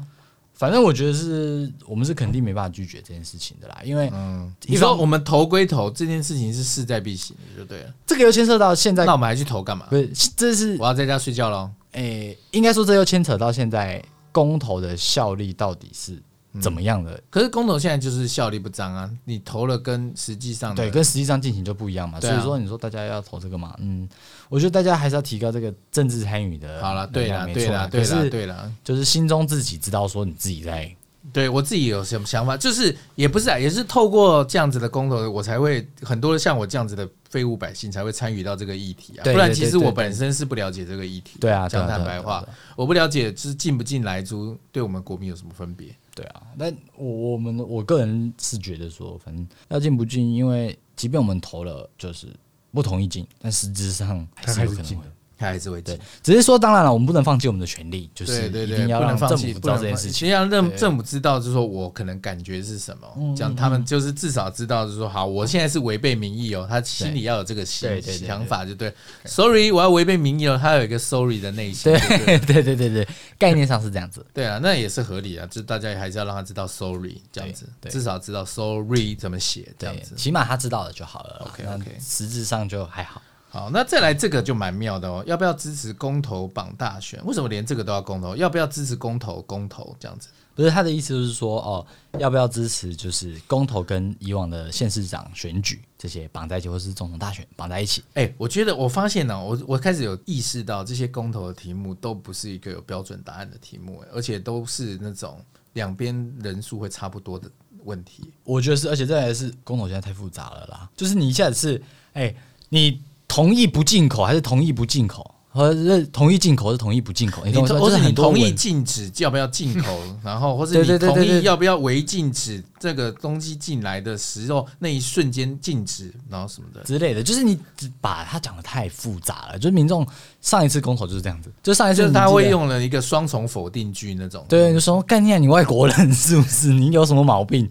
反正我觉得是我们是肯定没办法拒绝这件事情的啦，因为，嗯，你说我们投归投，这件事情是势在必行的，就对了。这个又牵涉到现在，那我们还去投干嘛？不是，这是我要在家睡觉喽。诶，应该说这又牵扯到现在公投的效力到底是。怎么样的？嗯、可是公投现在就是效力不彰啊！你投了跟实际上对跟实际上进行就不一样嘛。啊、所以说你说大家要投这个嘛？嗯，我觉得大家还是要提高这个政治参与的。好了，对了，对了，对了，对了，就是心中自己知道说你自己在。对我自己有什么想法，就是也不是啊，也是透过这样子的公投，我才会很多像我这样子的废物百姓才会参与到这个议题啊。不然其实我本身是不了解这个议题。对啊，讲坦白话，我不了解就是进不进来租对我们国民有什么分别？对啊，但我我们我个人是觉得说，反正要进不进，因为即便我们投了，就是不同意进，但实质上还是有可能会。还是会对，只是说当然了，我们不能放弃我们的权利，就是一定要让政府知道这件事情，先让政府知道，就是说我可能感觉是什么，这样他们就是至少知道，就是说好，我现在是违背民意哦，他心里要有这个想想法，就对。Sorry，我要违背民意哦，他有一个 Sorry 的内心，对对 对？对对，概念上是这样子，对啊，那也是合理啊，就大家还是要让他知道 Sorry 这样子，至少知道 Sorry 怎么写这样子，起码他知道了就好了。OK OK，实质上就还好。好，那再来这个就蛮妙的哦，要不要支持公投绑大选？为什么连这个都要公投？要不要支持公投？公投这样子？不是他的意思，就是说哦，要不要支持？就是公投跟以往的县市长选举这些绑在一起，或是总统大选绑在一起？哎、欸，我觉得我发现呢，我我开始有意识到，这些公投的题目都不是一个有标准答案的题目，而且都是那种两边人数会差不多的问题。我觉得是，而且再来是公投现在太复杂了啦，就是你一下子是哎、欸，你同意不进口还是同意不进口？和是同意进口是同意不进口，你同或者你同意禁止要不要进口，然后 或者你同意要不要违禁止这个东西进来的时候那一瞬间禁止，然后什么的之类的，就是你把它讲的太复杂了。就是民众上一次公投就是这样子，就上一次他会用了一个双重否定句那种，对，就说概念你外国人是不是？你有什么毛病，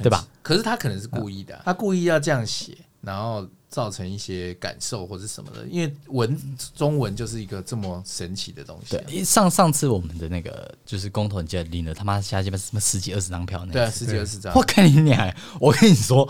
对吧？可是他可能是故意的，他故意要这样写，然后。造成一些感受或者什么的，因为文中文就是一个这么神奇的东西，啊。对，上上次我们的那个就是公投，你记得领了他妈下鸡巴什么十几二十张票那？对啊，十几二十张。我跟你讲，我跟你说，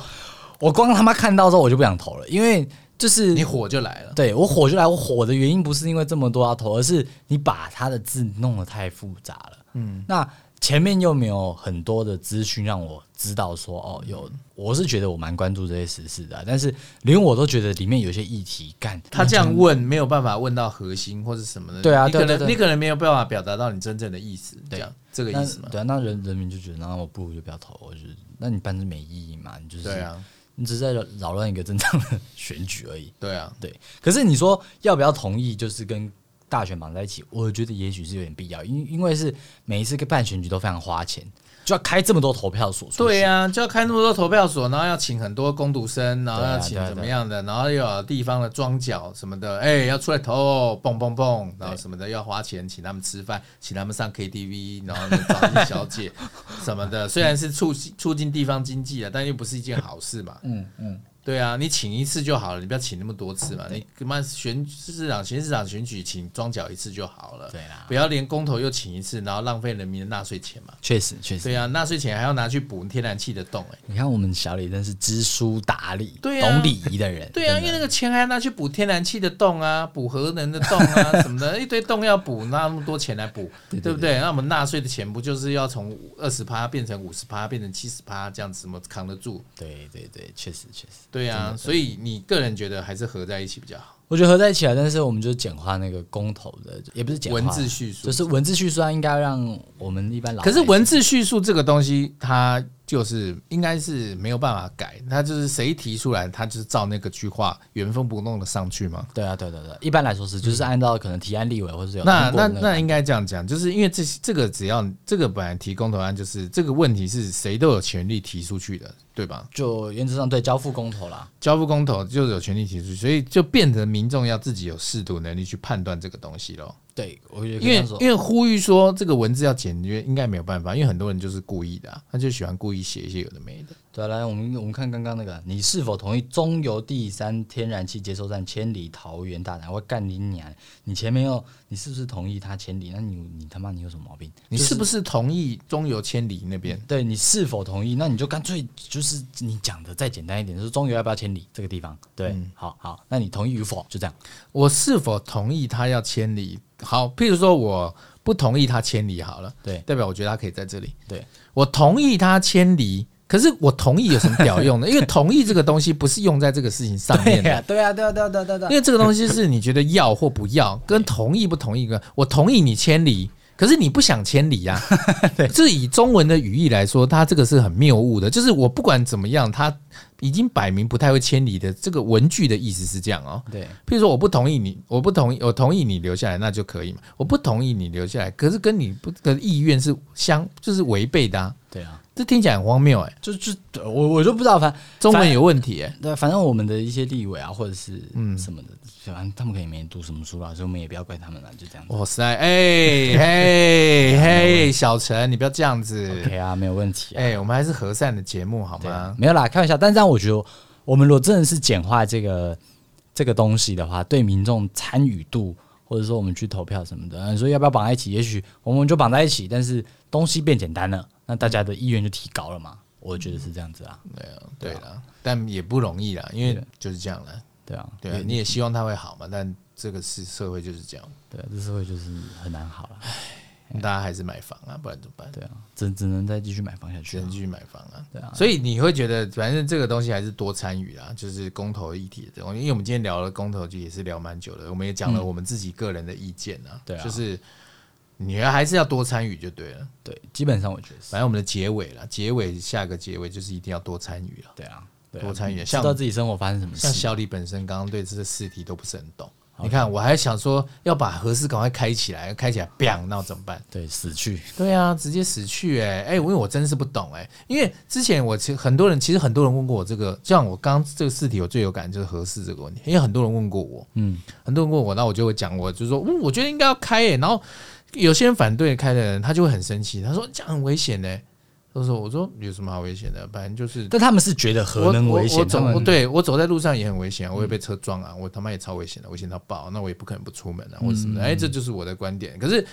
我光他妈看到之后我就不想投了，因为就是你火就来了。对，我火就来，我火的原因不是因为这么多要投，而是你把他的字弄得太复杂了。嗯，那。前面又没有很多的资讯让我知道说哦，有我是觉得我蛮关注这些时事的，啊，但是连我都觉得里面有些议题干他这样问没有办法问到核心或者什么的，对啊，你可能对对对，你可能没有办法表达到你真正的意思，这样这个意思嘛？对啊，那人人民就觉得，那我不如就不要投，我觉得那你办是没意义嘛？你就是对啊，你只是在扰乱一个正常的 选举而已。对啊，对。可是你说要不要同意，就是跟。大选绑在一起，我觉得也许是有点必要，因因为是每一次办选举都非常花钱，就要开这么多投票所。对呀、啊，就要开那么多投票所，然后要请很多工读生，然后要请怎么样的，然后又有地方的庄脚什么的，哎、欸，要出来投，蹦蹦蹦，然后什么的要花钱请他们吃饭，请他们上 KTV，然后找小姐什么的。虽然是促促进地方经济啊，但又不是一件好事嘛。嗯嗯。对啊，你请一次就好了，你不要请那么多次嘛。你他妈选市长、县市长选举请庄脚一次就好了。对啦，不要连公投又请一次，然后浪费人民的纳税钱嘛。确实，确实。对啊，纳税钱还要拿去补天然气的洞哎。你看我们小李真是知书达理、懂礼仪的人。对啊，因为那个钱还要拿去补天然气的洞啊，补核能的洞啊 什么的，一堆洞要补，拿那么多钱来补，对不对？那我们纳税的钱不就是要从二十趴变成五十趴，变成七十趴这样子，怎么扛得住？对对对，确实确实。对啊，所以。你个人觉得还是合在一起比较好？我觉得合在一起啊，但是我们就简化那个公投的，也不是简化文字叙述，就是文字叙述它，应该让我们一般老。可是文字叙述这个东西，它。就是应该是没有办法改，他就是谁提出来，他就是照那个句话原封不动的上去嘛。对啊，对对对，一般来说是，就是按照可能提案立委或者是有那那那应该这样讲，就是因为这这个只要这个本来提公投案，就是这个问题是谁都有权利提出去的，对吧？就原则上对交付公投啦，交付公投就是有权利提出去，所以就变成民众要自己有适度能力去判断这个东西喽。对，我觉得因为因为呼吁说这个文字要简约，应该没有办法，因为很多人就是故意的、啊，他就喜欢故意写一些有的没的。对、啊，来我们我们看刚刚那个，你是否同意中油第三天然气接收站千里桃园大潭？我干你娘！你前面又你是不是同意他千里？那你你他妈你有什么毛病？你是不是同意中油千里那边？对，你是否同意？那你就干脆就是你讲的再简单一点，就是中油要不要千里这个地方？对，嗯、好好，那你同意与否？就这样。我是否同意他要千里？好，譬如说我不同意他千里好了，对，代表我觉得他可以在这里。对，我同意他迁离，可是我同意有什么屌用呢？因为同意这个东西不是用在这个事情上面的。对啊，对啊，对啊，对啊，对啊。因为这个东西是你觉得要或不要，跟同意不同意跟我同意你迁离，可是你不想迁离呀？对，这以中文的语义来说，它这个是很谬误的。就是我不管怎么样，它。已经摆明不太会迁离的这个文句的意思是这样哦。对，譬如说我不同意你，我不同意，我同意你留下来，那就可以嘛。我不同意你留下来，可是跟你不的意愿是相，就是违背的啊。对啊。这听起来很荒谬哎，就就我我就不知道，反正中文有问题哎。对，反正我们的一些立委啊，或者是嗯什么的，反正他们可以没读什么书啦，所以我们也不要怪他们了，就这样子。哇塞，哎 嘿嘿，小陈，你不要这样子。OK 啊，没有问题。哎，我们还是和善的节目好吗？没有啦，开玩笑。但这样我觉得，我们如果真的是简化这个这个东西的话，对民众参与度，或者说我们去投票什么的，所以要不要绑在一起？也许我们就绑在一起，但是东西变简单了。那大家的意愿就提高了嘛？我觉得是这样子啊。没有，对了，但也不容易啦，因为就是这样了。对啊，对啊，你也希望他会好嘛，但这个是社会就是这样，对啊，这社会就是很难好了。大家还是买房啊，不然怎么办？对啊，只只能再继续买房下去，只能继续买房啊。对啊，所以你会觉得，反正这个东西还是多参与啊，就是公投议题的这种。因为我们今天聊了公投，就也是聊蛮久的，我们也讲了我们自己个人的意见啊。对啊，就是你还是要多参与就对了。对，基本上我觉得，反正我们的结尾了，结尾下个结尾就是一定要多参与了。对啊，多参与，知道自己生活发生什么事。像小李本身刚刚对这个试题都不是很懂。你看，我还想说要把核四赶快开起来，开起来，bang，那怎么办？对，死去。对啊，直接死去、欸。哎哎，因为我真是不懂哎、欸，因为之前我其实很多人，其实很多人问过我这个，像我刚这个试题，我最有感就是核四这个问题，因为很多人问过我，嗯，很多人问我，那我就会讲，我就说，嗯，我觉得应该要开哎、欸，然后有些人反对开的人，他就会很生气，他说这样很危险呢、欸。都说我说有什么好危险的？反正就是，但他们是觉得核能危险。我走，对我走在路上也很危险，我也被车撞啊，我他妈也超危险的，危险到爆。那我也不可能不出门啊，或者什么的。哎，这就是我的观点。可是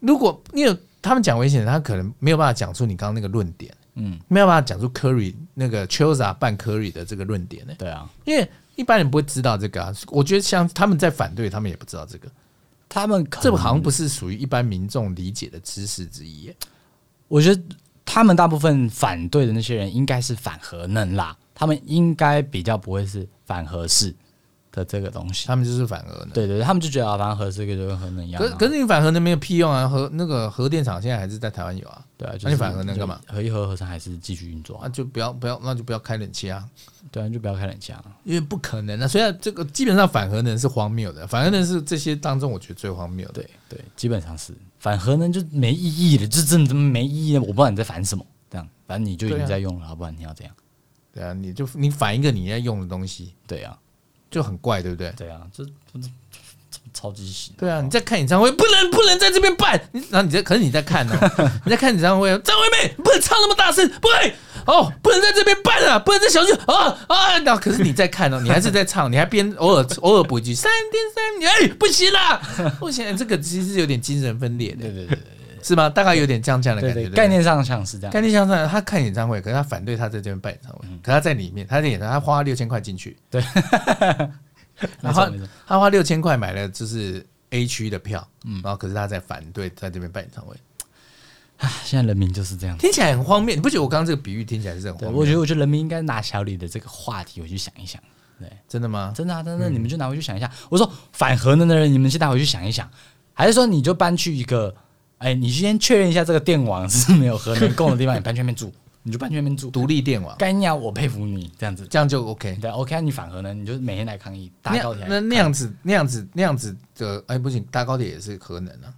如果你有他们讲危险，他可能没有办法讲出你刚刚那个论点，嗯，没有办法讲出 Curry 那个 Chilza 办 Curry 的这个论点呢？对啊，因为一般人不会知道这个啊。我觉得像他们在反对，他们也不知道这个，他们这好像不是属于一般民众理解的知识之一。我觉得。他们大部分反对的那些人应该是反核能啦，他们应该比较不会是反核式。的这个东西，他们就是反核能。对对，他们就觉得啊，反正核四跟就跟核能一样。可可是你反核能没有屁用啊，核那个核电厂现在还是在台湾有啊。对啊，那你反核能干嘛？核一核核三还是继续运作啊？就不要不要，那就不要开冷气啊。对啊，就不要开冷气啊，因为不可能啊。虽然这个基本上反核能是荒谬的，反核能是这些当中我觉得最荒谬的。对对，基本上是反核能就没意义了，就真的没意义了。我不知道你在反什么。这样，反正你就已经在用了，要、啊、不然你要怎样？对啊，你就你反一个你在用的东西，对啊，就很怪，对不对？对啊，这这这超级喜。对啊，你在看演唱会，不能不能在这边办，你然后你在，可是你在看呢、喔，你在看演唱会，张惠妹不能唱那么大声，不会哦，不能在这边办啊，不能在小区啊啊！那可是你在看哦、喔，你还是在唱，你还边偶尔偶尔补一句三天三夜，哎，不行啦，不行，这个其实是有点精神分裂的，对对对对。是吗？大概有点这样这样的感觉，对对对，概念上像是这样。概念上是他看演唱会，可是他反对他在这边办演唱会，可他在里面，他在演唱，他花六千块进去，对，然后他花六千块买了就是 A 区的票，嗯，然后可是他在反对在这边办演唱会。啊，现在人民就是这样，听起来很荒谬。你不觉得我刚刚这个比喻听起来是很荒谬？我觉得，我觉得人民应该拿小李的这个话题回去想一想。对，真的吗？真的啊，真的，你们就拿回去想一下。我说反核能的人，你们先拿回去想一想，还是说你就搬去一个？哎，你先确认一下这个电网是没有核能供的地方，你搬去那边住，你就搬去那边住，独立电网。干鸟，我佩服你这样子，这样就 OK。对，OK，你反核能，你就每天来抗议，搭高铁。那那样子，那样子，那样子的，哎，不行，搭高铁也是核能啊，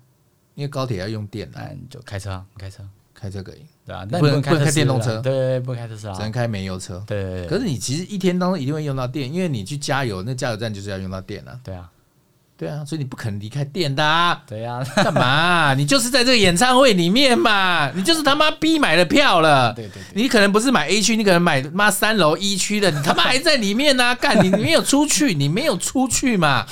因为高铁要用电啊。你就开车，开车，开车可以，对啊，不能不能开电动车，对，不能开特斯拉，只能开煤油车。对，可是你其实一天当中一定会用到电，因为你去加油，那加油站就是要用到电啊。对啊。对啊，所以你不可能离开店的啊。对啊，干嘛？你就是在这个演唱会里面嘛，你就是他妈逼买了票了。对对对，你可能不是买 A 区，你可能买妈三楼一区的，你他妈还在里面呢、啊。干，你没有出去，你没有出去嘛？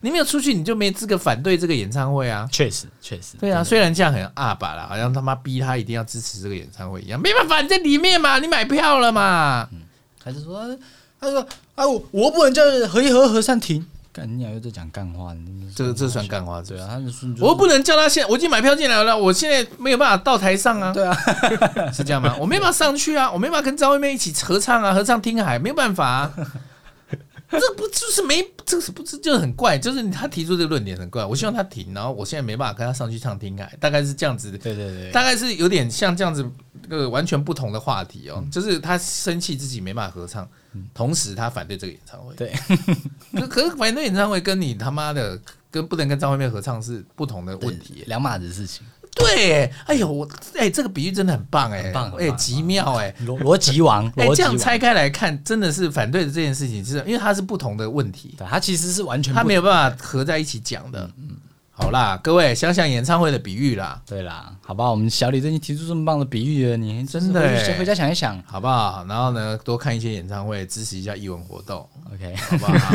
你没有出去，你就没资格反对这个演唱会啊。确实，确实。对啊，虽然这样很阿爸啦，好像他妈逼他一定要支持这个演唱会一样，没办法，你在里面嘛，你买票了嘛。嗯，还是说，他说，哎，我我不能叫何一核核三停。干你俩又在讲干话，这个这算干话？对啊，他们说我又不能叫他现，我已经买票进来了，我现在没有办法到台上啊。对啊，是这样吗？我没办法上去啊，我没办法跟张惠妹一起合唱啊，合唱《听海》没有办法啊。这不就是没？这是不是就是很怪？就是他提出这个论点很怪。我希望他停，然后我现在没办法跟他上去唱《听海》，大概是这样子。对对对，大概是有点像这样子，这个完全不同的话题哦。就是他生气自己没办法合唱。同时，他反对这个演唱会。对，可可是反对演唱会跟你他妈的跟不能跟张惠妹合唱是不同的问题，两码子事情。对，哎呦，我哎，这个比喻真的很棒哎，棒哎，极妙哎，逻逻辑王。哎，这样拆开来看，真的是反对的这件事情，是因为它是不同的问题，它其实是完全它没有办法合在一起讲的。嗯。好啦，各位想想演唱会的比喻啦，对啦，好吧，我们小李最近提出这么棒的比喻了，你真的先回家想一想，好不好？然后呢，多看一些演唱会，支持一下艺文活动，OK，好不好？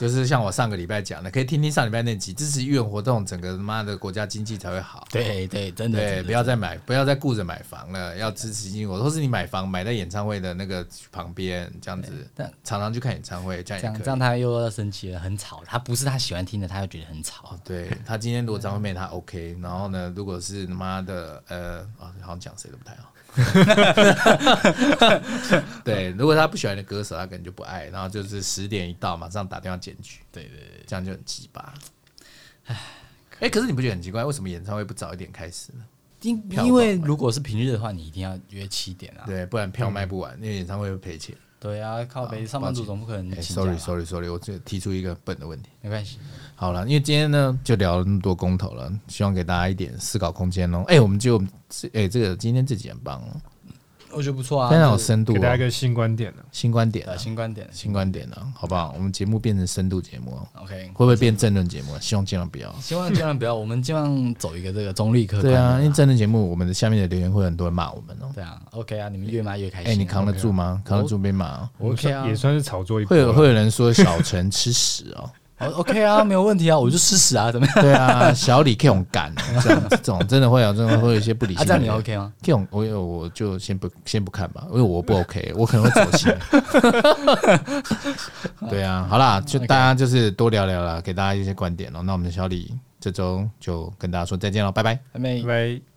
就是像我上个礼拜讲的，可以听听上礼拜那集，支持医院活动，整个他妈的国家经济才会好。对对，真的，对，不要再买，不要再顾着买房了，要支持义援。或是你买房买在演唱会的那个旁边，这样子，但常常去看演唱会，这样这样，这样他又要生气了，很吵。他不是他喜欢听的，他又觉得很吵。对他今天如果张惠妹他 OK，然后呢，如果是他妈的呃，好像讲谁都不太好。对，如果他不喜欢的歌手，他可能就不爱，然后就是十点一到，马上打电话检举。对对对，这样就很鸡巴。哎，哎，可是你不觉得很奇怪，为什么演唱会不早一点开始呢？因因为如果是平日的话，你一定要约七点啊，对，不然票卖不完，因为演唱会会赔钱。对啊，靠北上班族总不可能。Sorry，Sorry，Sorry，我这提出一个笨的问题，没关系。好了，因为今天呢就聊了那么多公投了，希望给大家一点思考空间喽。哎、欸，我们就哎、欸，这个今天这集很棒哦。我觉得不错啊，非常有深度，给大家一个新观点新观点，新观点，新观点呢，好不好？我们节目变成深度节目，OK，会不会变政论节目？希望尽量不要，希望尽量不要。我们尽量走一个这个中立客观。对啊，因为政论节目，我们的下面的留言会很多人骂我们哦。对啊，OK 啊，你们越骂越开心。哎，你扛得住吗？扛得住被骂？OK 啊，也算是炒作一。会有会有人说小陈吃屎哦。OK 啊，没有问题啊，我就吃屎啊，怎么样？对啊，小李 K 勇干，这种这种真的会有，真的会有一些不理性。这样你 OK 吗？K 勇，我有我就先不先不看吧，因为我不 OK，我可能会走心。对啊，好啦，就大家就是多聊聊啦，给大家一些观点哦。那我们小李这周就跟大家说再见了，拜拜。拜拜。